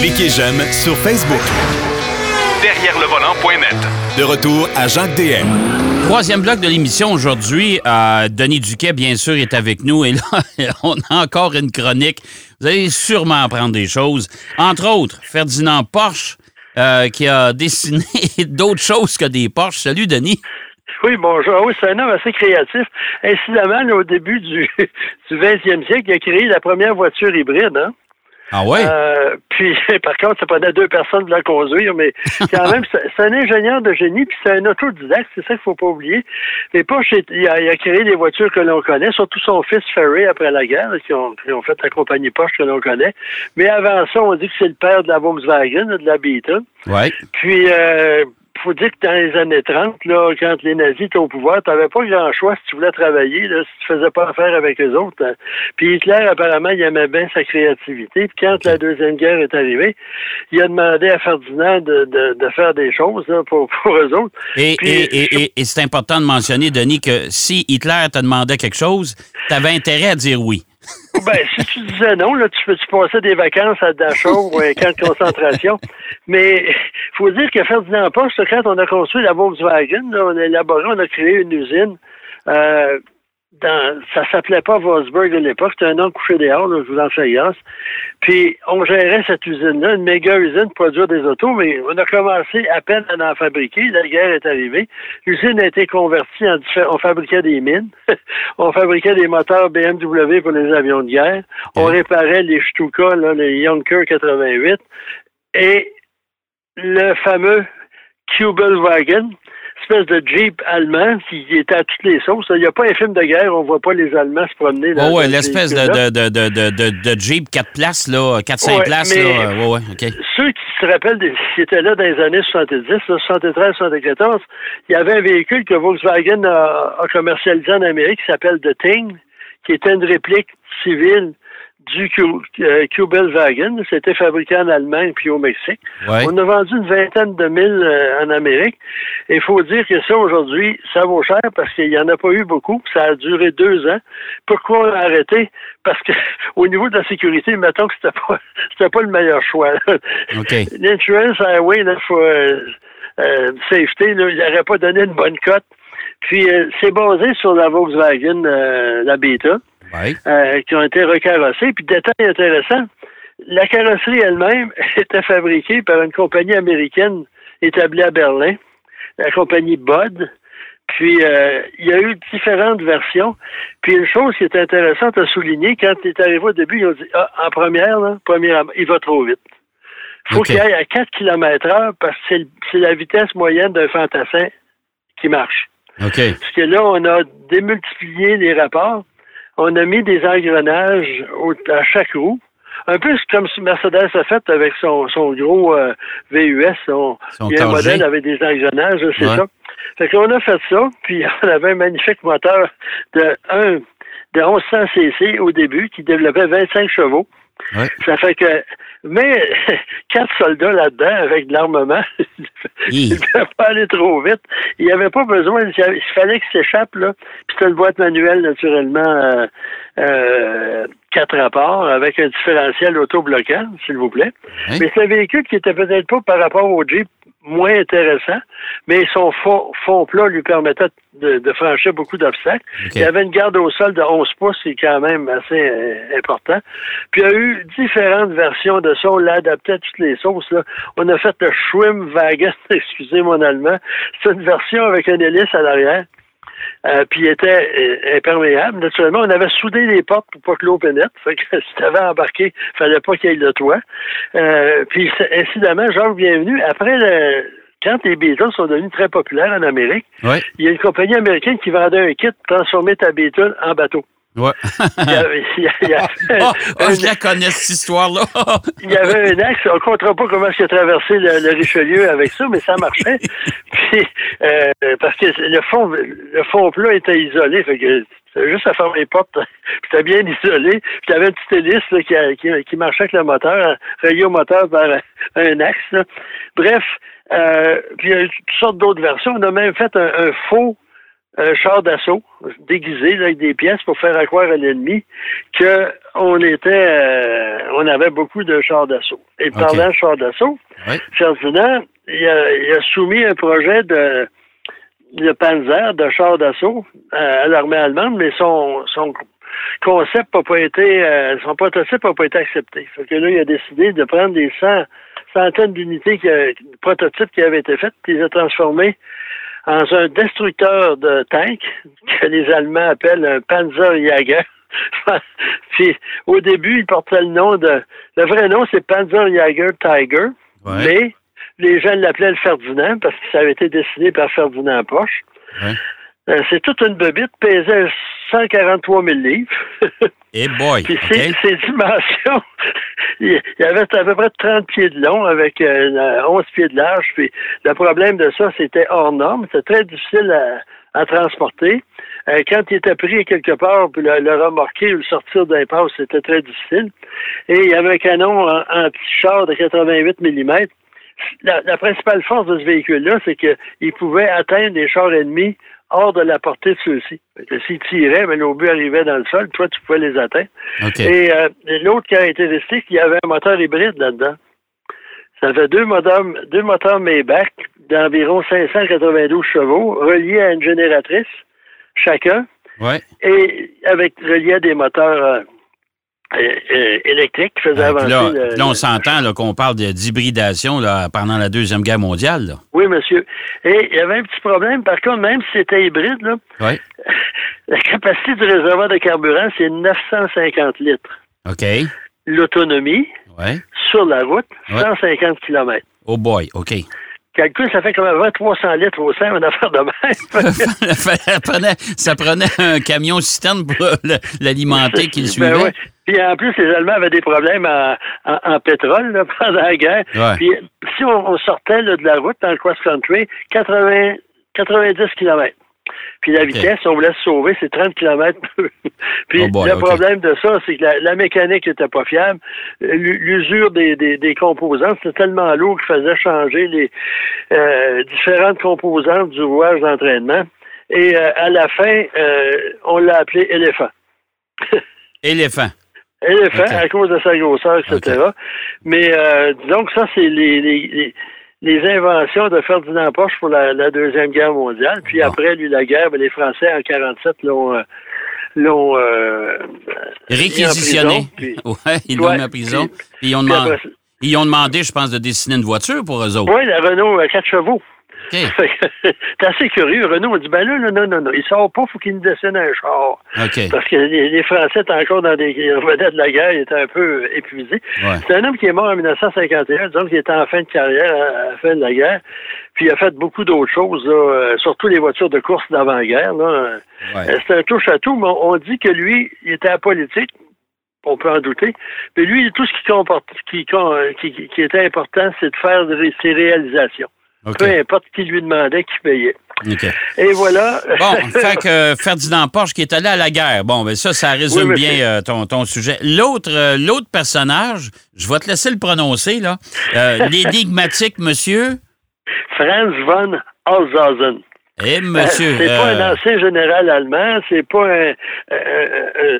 Cliquez j'aime sur Facebook. Derrière le volant.net. De retour à Jacques DM. Troisième bloc de l'émission aujourd'hui. Euh, Denis Duquet, bien sûr, est avec nous. Et là, on a encore une chronique. Vous allez sûrement apprendre des choses. Entre autres, Ferdinand Porsche, euh, qui a dessiné d'autres choses que des Porsche. Salut, Denis. Oui, bonjour. Oui, c'est un homme assez créatif. Incidemment, là, au début du, du 20e siècle, il a créé la première voiture hybride. Hein? Ah ouais? Euh, puis, par contre, ça prenait deux personnes pour la conduire, mais quand même, c'est un ingénieur de génie, puis c'est un autodidacte, c'est ça qu'il faut pas oublier. Mais Porsche, il a, il a créé des voitures que l'on connaît, surtout son fils Ferry après la guerre, qui ont, qui ont fait la compagnie Porsche que l'on connaît. Mais avant ça, on dit que c'est le père de la Volkswagen, de la Beetle. Ouais. Puis, euh, faut dire que dans les années 30, là, quand les nazis étaient au pouvoir, tu n'avais pas grand choix si tu voulais travailler, là, si tu faisais pas affaire avec les autres. hein. Puis Hitler, apparemment, il aimait bien sa créativité. Puis quand la Deuxième Guerre est arrivée, il a demandé à Ferdinand de, de, de faire des choses là, pour, pour eux autres. Et, Puis, et- et- et- et c'est important de mentionner, Denis, que si Hitler te demandait quelque chose, tu avais intérêt à dire oui. Ben, si tu disais non, là, tu peux tu passais des vacances à Dachau ou à un camp de concentration? Mais faut dire que Ferdinand Porsche, quand on a construit la Volkswagen, là, on a élaboré, on a créé une usine. Euh, dans, ça s'appelait pas Wolfsburg à l'époque, c'était un nom couché dehors, là, je vous en fais grâce. Puis on gérait cette usine-là, une méga usine pour produire des autos, mais on a commencé à peine à en fabriquer. La guerre est arrivée. L'usine a été convertie en différents. On fabriquait des mines, on fabriquait des moteurs BMW pour les avions de guerre, on réparait les Stuka, là, les Junker 88, et le fameux Kubelwagen, espèce de Jeep allemand qui était à toutes les sauces. Il n'y a pas un film de guerre, on voit pas les Allemands se promener. dans Oh, ouais, l'espèce de, de, de, de, Jeep 4 places, là, 4-5 Ouais, places, là. Ouais, ouais. Ceux qui se rappellent, des, qui étaient là dans les années 70, là, 73, 74, il y avait un véhicule que Volkswagen a, a commercialisé en Amérique qui s'appelle The Thing, qui était une réplique civile du Q- euh, Kubelwagen. C'était fabriqué en Allemagne puis au Mexique. Ouais. On a vendu une vingtaine de mille euh, en Amérique. Et il faut dire que ça, aujourd'hui, ça vaut cher parce qu'il n'y en a pas eu beaucoup. Ça a duré deux ans. Pourquoi on a arrêté? Parce que au niveau de la sécurité, mettons que c'était pas c'était pas le meilleur choix. là. OK. L'insurance highway, là, faut, euh, euh, safety, là, il n'aurait pas donné une bonne cote. Puis euh, c'est basé sur la Volkswagen, euh, la Beta Euh, qui ont été recarrossés. Puis, détail intéressant, la carrosserie elle-même était fabriquée par une compagnie américaine établie à Berlin, la compagnie Bud. Puis, euh, il y a eu différentes versions. Puis, une chose qui est intéressante à souligner, quand il est arrivé au début, ils ont dit, ah, en première, là, première, il va trop vite. faut OK. qu'il aille à 4 km heure parce que c'est la vitesse moyenne d'un fantassin qui marche. Parce que là, on a démultiplié les rapports. On a mis des engrenages au- à chaque roue. Un peu comme ce Mercedes a fait avec son, son gros euh, VUS. Son, Son il y a un Corget. modèle avec des engrenages, c'est Ouais. ça. Fait qu'on a fait ça, puis on avait un magnifique moteur de 1 de 1100 cc au début qui développait 25 chevaux. Ouais. Ça fait que, mais quatre soldats là-dedans avec de l'armement, Hi. il ne pouvait pas aller trop vite. Il n'y avait pas besoin, il fallait qu'il s'échappe, là. Puis c'était une boîte manuelle, naturellement, euh, euh, quatre rapports avec un différentiel autobloquant, s'il vous plaît. Hein? Mais c'est un véhicule qui était peut-être pas par rapport au Jeep moins intéressant, mais son fond, fond plat lui permettait de, de franchir beaucoup d'obstacles. Il avait une garde au sol de 11 pouces, c'est quand même assez euh, important. Puis il y a eu différentes versions de ça, on l'a adapté à toutes les sauces. Là. On a fait le Schwimmwagen, excusez mon allemand. C'est une version avec un hélice à l'arrière. Euh, puis il était euh, imperméable. Naturellement, on avait soudé les portes pour pas que l'eau pénètre. Fait que si tu avais embarqué, fallait pas qu'il y ait le toit. Euh, puis incidemment, Jacques Bienvenu, après le, quand les Beatles sont devenus très populaires en Amérique, Ouais. il y a une compagnie américaine qui vendait un kit pour transformer ta Beetle en bateau. Ouais. Il y avait, il y il oh, oh, un- je la connais, cette histoire-là. il y avait un axe, on ne comptera pas comment est-ce qu'il a traversé le, le Richelieu avec ça, mais ça marchait. Puis, euh, parce que le fond, le fond plat était isolé, fait que juste à fermer les portes, puis c'était bien isolé. Puis tu avais une petite hélice là, qui, qui, qui marchait avec le moteur, relié au moteur par un, un axe. là. Bref, euh, puis il y a eu toutes sortes d'autres versions. On a même fait un, un faux un char d'assaut déguisé là, avec des pièces pour faire accroire à l'ennemi que on était euh, on avait beaucoup de chars d'assaut. Et parlant de chars d'assaut, Oui. Ferdinand, il a, il a soumis un projet de, de Panzer, de char d'assaut euh, à l'armée allemande, mais son, son concept n'a pas été, euh, son prototype n'a pas été accepté. Fait que là, il a décidé de prendre des cent- centaines d'unités, de prototypes qui avaient été faites, puis les a transformés en un destructeur de tanks que les Allemands appellent un Panzerjäger. puis au début, il portait le nom de, le vrai nom c'est Panzerjäger Tiger, Ouais. mais les gens l'appelaient le Ferdinand parce que ça avait été dessiné par Ferdinand Poche. Ouais. Euh, c'est toute une bebite, pesait 143 000 livres. Et boy. Puis ses, ses dimensions, il y avait à peu près 30 pieds de long avec euh, 11 pieds de large. Puis le problème de ça, c'était hors norme. C'était très difficile à, à transporter. Euh, quand il était pris quelque part, puis le, le remorquer ou le sortir d'un passe, c'était très difficile. Et il y avait un canon en, en petit char de 88 mm. La, la principale force de ce véhicule-là, c'est qu'il pouvait atteindre des chars ennemis hors de la portée de ceux-ci. S'ils tiraient, mais l'obus arrivait dans le sol, toi, tu pouvais les atteindre. Et euh, l'autre caractéristique, il y avait un moteur hybride là-dedans. Ça fait deux moteurs, deux moteurs Maybach d'environ 592 chevaux, reliés à une génératrice chacun, Ouais. et avec reliés à des moteurs euh, euh, électriques qui Ouais, puis avancer. là, le- là, on s'entend qu'on parle d'hybridation pendant la Deuxième Guerre mondiale. Là. Oui, monsieur. Et il y avait un petit problème, par contre, même si c'était hybride, là, la capacité du réservoir de carburant, c'est 950 litres. OK. L'autonomie, Ouais. sur la route, Ouais. 150 km. Oh boy. OK. Calcul, ça fait comme 2300 litres au sein, une affaire de même. ça, prenait, ça prenait un camion citerne pour l'alimenter qui le suivait. Ben ouais. Puis en plus, les Allemands avaient des problèmes en, en- en pétrole là, pendant la guerre. Ouais. Puis si on, on sortait là, de la route dans le cross-country, 80, 90 km. Puis la vitesse, on voulait se sauver, c'est 30 km. Puis Oh boy, le problème de ça, c'est que la, la mécanique n'était pas fiable. L'u- L'usure des, des, des composantes, c'était tellement lourd qu'il faisait changer les euh, différentes composantes du rouage d'entraînement. Et euh, à la fin, euh, on l'a appelé éléphant. Éléphant. Éléphant, Ok. à cause de sa grosseur, etc. Mais euh, disons que ça, c'est les, les, les, les inventions de Ferdinand Porsche pour la, la Deuxième Guerre mondiale. Puis après, lui, la guerre, ben, les Français, en 47, l'ont... euh, l'ont euh, Réquisitionné. puis- ouais, ils l'ont mis en prison. puis- ils ont, demandé, après ça- ils ont demandé, je pense, de dessiner une voiture pour eux autres. Oui, la Renault à 4 chevaux. C'est assez curieux. Renault a dit, ben là, là, non, non, non, il sort pas, faut qu'il nous dessine un char. Parce que les, les Français étaient encore dans des... Ils revenaient de la guerre, ils étaient un peu épuisés. Ouais. C'est un homme qui est mort en 1951, disons qu'il était en fin de carrière à la fin de la guerre. Puis il a fait beaucoup d'autres choses, là, euh, surtout les voitures de course d'avant-guerre. Ouais. Euh, C'est un touche à tout, mais on on dit que lui, il était apolitique. On peut en douter. Mais lui, tout ce qui, comporte, qui, qui, qui- qui était important, c'est de faire ses réalisations. Peu importe qui lui demandait, qui payait. Et voilà. Bon, fait que Ferdinand Porsche qui est allé à la guerre. Bon, ben ça, ça résume Oui, bien euh, ton, ton sujet. L'autre euh, l'autre personnage, je vais te laisser le prononcer, là. Euh, L'énigmatique monsieur? Franz von Holzhausen. Eh, monsieur. C'est pas euh, un ancien général allemand, c'est pas un. euh, euh, euh,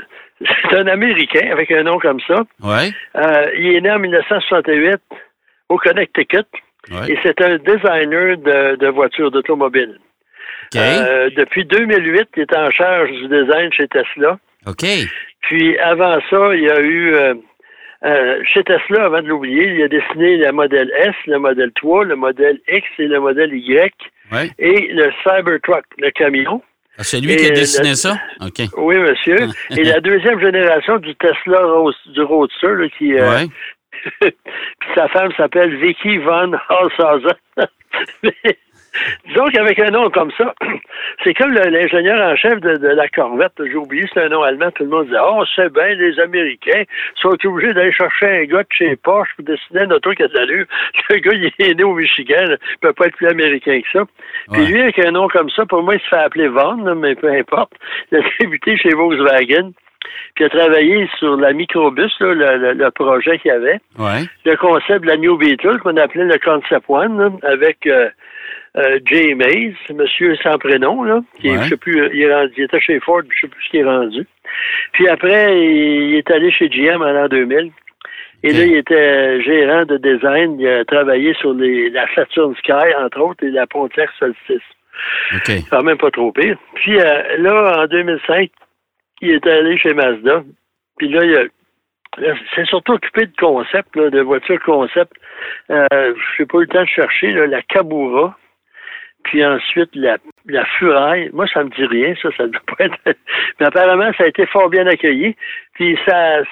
c'est un Américain avec un nom comme ça. ouais, Euh, il est né en 1968 au Connecticut ouais. et c'est un designer de, de voitures d'automobile. Euh, depuis 2008, il est en charge du design chez Tesla. OK. Puis avant ça, il y a eu euh, euh, chez Tesla, avant de l'oublier, il a dessiné le modèle S, le modèle 3, le modèle X et le modèle Y Ouais. et le Cybertruck, le camion. Ah, C'est lui qui a dessiné la- ça? OK. Oui, monsieur. et la deuxième génération du Tesla Rose- du Roadster, là, qui, euh. Puis sa femme s'appelle Vicky von Holzhausen. Mais, Disons qu'avec un nom comme ça, c'est comme l'ingénieur en chef de, de la Corvette. J'ai oublié, c'est un nom allemand. Tout le monde dit Oh, c'est bien, les Américains sont obligés d'aller chercher un gars de chez Porsche pour dessiner un auto qui a de l'allure. Le gars, il est né au Michigan. Il peut pas être plus américain que ça. Puis lui, avec un nom comme ça, pour moi, il se fait appeler Von, là, mais peu importe. Il a débuté chez Volkswagen. Puis il a travaillé sur la microbus, là, le, le- le projet qu'il y avait Ouais. le concept de la New Beetle qu'on appelait le Concept One, là, avec euh, euh, Jay Mays, monsieur sans prénom, là, qui est- je sais plus, il, est rendu- il était chez Ford, je sais plus ce qu'il est rendu. Puis après, il, est allé chez GM en l'an 2000. Et là, il était gérant de design. Il a travaillé sur les, la Saturn Sky, entre autres, et la Pontiac Solstice. OK. Quand même pas trop pire. Puis euh, là, en 2005, il est allé chez Mazda. Puis là, il a c'est surtout occupé de concept, là, de voitures concept. Euh, je n'ai pas eu le temps de chercher là, la Kabura, puis ensuite la, la Furaille. Moi, ça me dit rien, ça, ça ne doit pas être. Mais apparemment, ça a été fort bien accueilli. Puis ça,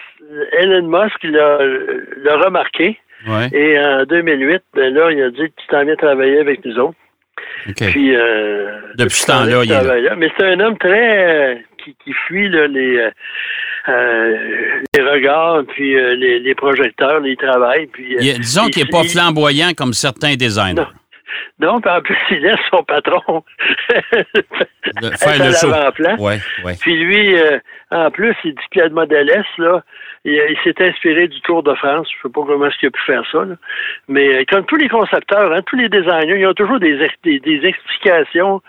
Elon Musk l'a l'a remarqué. Ouais. Et en 2008, ben là, il a dit tu t'en viens travailler avec nous autres. Puis, euh, Depuis ce temps-là, il est là. Mais c'est un homme très euh, qui, qui fuit là, les, euh, les regards, puis les, les projecteurs, les travails. Puis, Il disons qu'il n'est pas flamboyant comme certains designers. Non, puis en plus, il laisse son patron De faire le show. Ouais, ouais. Puis lui, euh, en plus, il dit qu'il y a de Model S, là. Il, il s'est inspiré du Tour de France. Je sais pas comment est-ce qu'il a pu faire ça, là. Mais euh, comme tous les concepteurs, hein, tous les designers, ils ont toujours des, ex- des, des explications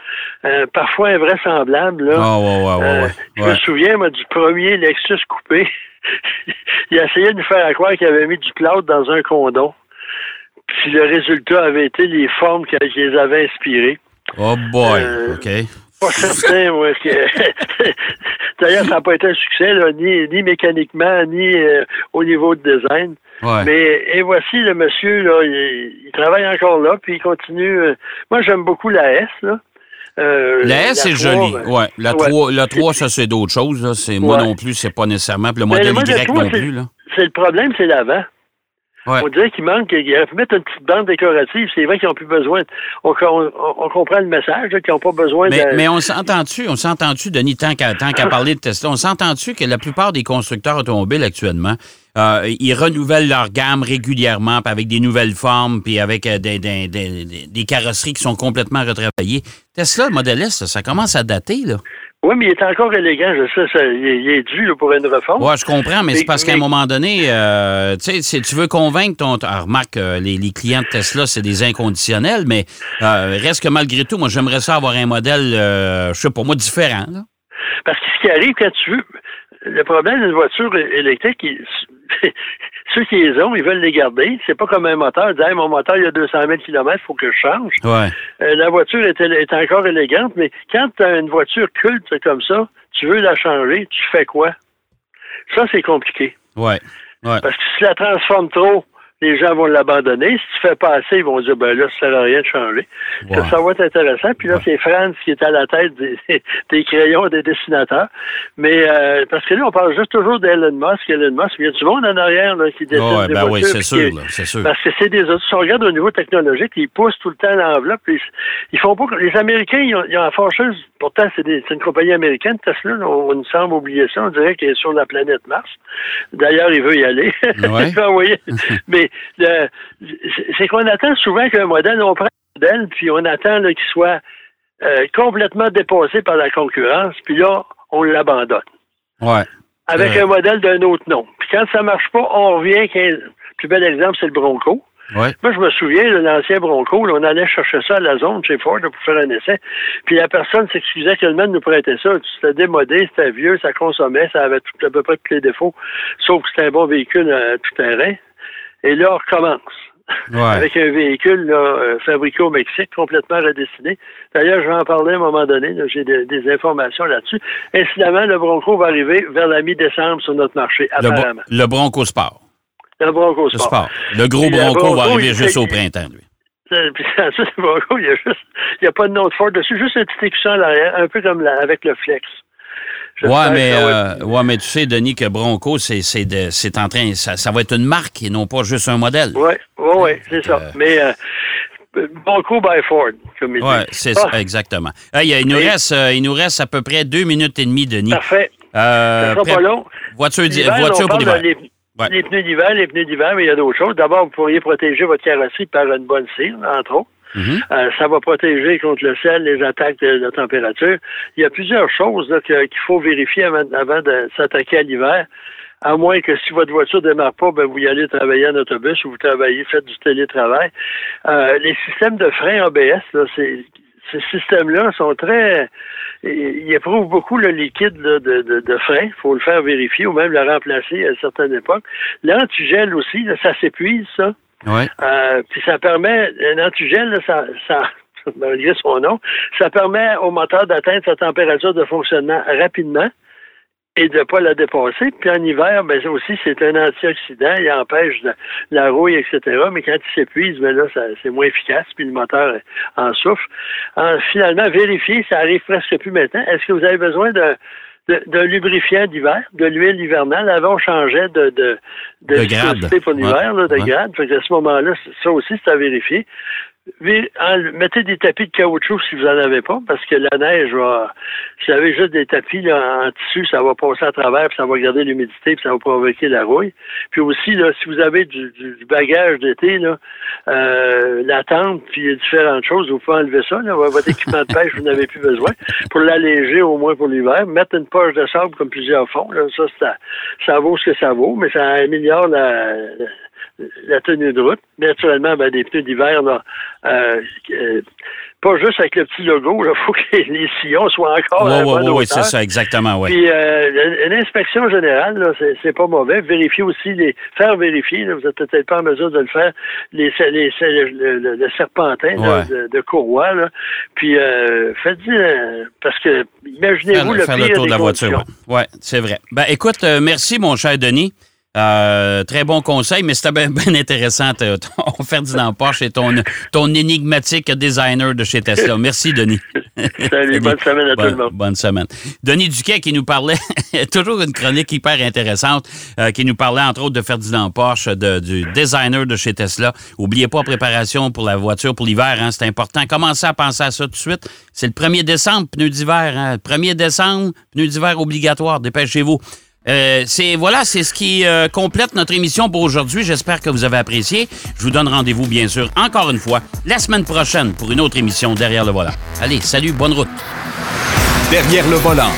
euh, parfois invraisemblables, là. Ah, ouais, ouais, ouais, Euh, ouais. Je me souviens, moi, du premier Lexus coupé. il a essayé de nous faire croire qu'il avait mis du cloud dans un condom. Puis le résultat avait été les formes qui qui les avaient inspirées. Oh boy, Euh, OK. Pas certain, moi. que- D'ailleurs, ça n'a pas été un succès, là, ni, ni mécaniquement, ni euh, au niveau de design. Ouais. Mais et voici le monsieur, là, il, il travaille encore là, puis il continue. euh, moi, j'aime beaucoup la S, là. Euh, La S, c'est 3, joli. ben, Ouais. La ouais. 3, la 3 ça, c'est d'autres choses. là. C'est, moi Ouais. non plus, c'est pas nécessairement. Puis le Ben, modèle le modèle Y 3, non plus. Là. C'est le problème, c'est l'avant. Ouais. On dirait qu'il manque, il aurait pu mettre une petite bande décorative. C'est vrai qu'ils n'ont plus besoin. On, on- on comprend le message, là, qu'ils n'ont pas besoin Mais, de. mais on s'entend-tu, on s'entend-tu, Denis, tant qu'à, tant qu'à parler de Tesla, on s'entend-tu que la plupart des constructeurs automobiles actuellement, euh, ils renouvellent leur gamme régulièrement, puis avec des nouvelles formes, puis avec euh, des, des, des, des- des carrosseries qui sont complètement retravaillées. Tesla, le Model S, ça, ça commence à dater, là. Oui, mais il est encore élégant, je sais, ça, il, est- il est dû là, pour une réforme. Ouais, je comprends, mais c'est parce qu'à un moment donné, euh, tu sais, c'est- tu veux convaincre ton. Ah, remarque, euh, les, les clients de Tesla, c'est des inconditionnels, mais euh, reste que malgré tout, moi, j'aimerais ça avoir un modèle, euh, je sais pas moi, différent. Là. Parce que ce qui arrive quand tu veux, le problème d'une voiture électrique, il- ceux qui les ont, ils veulent les garder. C'est pas comme un moteur. Hey, mon moteur, il y a 200 000 km, il faut que je change. Ouais. Euh, la voiture est, est encore élégante, mais quand tu as une voiture culte comme ça, tu veux la changer, tu fais quoi? Ça, c'est compliqué. Ouais. Ouais. Parce que si tu la transformes trop, les gens vont l'abandonner. Si tu fais pas assez, ils vont dire, ben là, ça à rien de changer. Ouais. Ça, ça va être intéressant. Puis là, Ouais. c'est Franz qui est à la tête des, des crayons des dessinateurs. Mais euh, parce que là, on parle juste toujours d'Elon Musk. Elon Musk, il y a du monde en arrière là, qui dessine Ouais, des ben oui, c'est sûr, qui- là, c'est sûr. Parce que c'est des autres. Si on regarde au niveau technologique, ils poussent tout le temps l'enveloppe. Ils, ils font pas. Les Américains, ils ont, ils ont la fâcheuse. Pourtant, c'est des- c'est une compagnie américaine, Tesla. là, on, nous semble oublier ça. On dirait qu'elle est sur la planète Mars. D'ailleurs, il veut y aller. Ouais. Il veut envoyer. Mais c'est- qu'on attend souvent qu'un modèle, on prend un modèle, puis on attend qu'il soit euh, complètement dépassé par la concurrence, puis là, on l'abandonne Ouais. avec Ouais. un modèle d'un autre nom. Puis quand ça marche pas, on revient. Le plus bel exemple, c'est le Bronco. Ouais. Moi, je me souviens de l'ancien Bronco, là, on allait chercher ça à la zone chez Ford là, pour faire un essai. Puis la personne s'excusait que le nous prêtait ça. C'était démodé, c'était vieux, ça consommait, ça avait tout, à peu près tous les défauts, sauf que c'était un bon véhicule euh, tout terrain. Et là, on recommence. Ouais. Avec un véhicule là, euh, fabriqué au Mexique, complètement redessiné. D'ailleurs, je vais en parler à un moment donné. J'ai des, des informations là-dessus. Incidemment, le Bronco va arriver vers la mi-décembre sur notre marché, Le, bro- apparemment. le Bronco Sport. Le Bronco Le Sport. Le gros le Bronco, va arriver juste au printemps, lui. Euh, Puis le Bronco, il y a n'y a pas de nom de Ford dessus, juste un petit écusson à l'arrière, un peu comme la- avec le Flex. Ouais, mais, euh, ouais, mais tu sais, Denis, que Bronco, c'est, c'est, c'est en train, ça, ça va être une marque et non pas juste un modèle. Oui, oui, oui, c'est ça. Euh, Mais euh, Bronco by Ford, comme il Ouais, dit. c'est Ah, ça, exactement. Hey, il, nous reste, il nous reste à peu près deux minutes et demie, Denis. Parfait. Euh, Ça sera pas long. Voiture, voiture pour l'hiver. Ouais. les pneus d'hiver, les pneus d'hiver, mais il y a d'autres choses. D'abord, vous pourriez protéger votre carrosserie par une bonne cire, entre autres. Mhm. Euh, ça va protéger contre le sel, les attaques de la température. Il y a plusieurs choses qu'il faut vérifier avant, de s'attaquer à l'hiver. à moins que si votre voiture ne démarre pas, ben, vous y allez travailler en autobus ou vous travaillez, faites du télétravail. Euh, les systèmes de frein ABS, ces systèmes-là sont très. Ils éprouvent beaucoup le liquide de, de, de, frein. Il faut le faire vérifier ou même le remplacer à certaines époques. L'antigel aussi, ça s'épuise, ça. Euh, puis ça permet. Un antigel, ça, ça, malgré son nom, ça permet au moteur d'atteindre sa température de fonctionnement rapidement et de ne pas la dépasser. Puis en hiver, ben aussi, c'est un antioxydant, il empêche la, rouille, etc. Mais quand il s'épuise, ben là, c'est moins efficace, puis le moteur en souffre. finalement, vérifier, ça arrive presque plus maintenant. Est-ce que vous avez besoin d'un de, lubrifiant d'hiver, de l'huile hivernale. Avant, on changeait de, de, de, de grade. pour l'hiver, de grade. Fait à ce moment-là, ça aussi, c'est à vérifier mettez des tapis de caoutchouc si vous n'en avez pas, parce que la neige va. Si vous avez juste des tapis en tissu, ça va passer à travers, puis ça va garder l'humidité, puis ça va provoquer la rouille. Puis aussi, là, si vous avez du, bagage d'été, là, euh, la tente, puis différentes choses, vous pouvez enlever ça. Là, votre équipement de pêche, vous n'avez plus besoin. Pour l'alléger au moins pour l'hiver, mettre une poche de sable comme plusieurs font, là, ça, ça, ça vaut ce que ça vaut, mais ça améliore la tenue de route. Naturellement, ben, des pneus d'hiver, là, euh, euh, pas juste avec le petit logo, il faut que les sillons soient encore à Oui, oui, c'est ça, exactement, oui. Puis euh, une inspection générale, là, c'est, pas mauvais. Vérifier aussi les. Faire vérifier, vous n'êtes peut-être pas en mesure de le faire, les, les, le, serpentin de, de, courroie, là. Puis faites parce que imaginez-vous le faire pire le tour de la voiture. Oui, ouais, c'est vrai. Ben écoute, merci mon cher Denis. Euh, très bon conseil, mais c'était bien, intéressant, ton Ferdinand Porsche et ton, ton énigmatique designer de chez Tesla. Merci, Denis. Salut, bonne semaine à tout le monde. Bonne semaine. Denis Duquet qui nous parlait, toujours une chronique hyper intéressante, euh, qui nous parlait entre autres de Ferdinand Porsche, du designer de chez Tesla. Oubliez pas préparation pour la voiture pour l'hiver, hein, c'est important. Commencez à penser à ça tout de suite. C'est le 1er décembre, pneus d'hiver. Hein. 1er décembre, pneus d'hiver obligatoire. Dépêchez-vous. Euh, c'est voilà, c'est ce qui euh, complète notre émission pour aujourd'hui. J'espère que vous avez apprécié. Je vous donne rendez-vous bien sûr encore une fois la semaine prochaine pour une autre émission derrière le volant. Allez, salut, bonne route. Derrière le volant.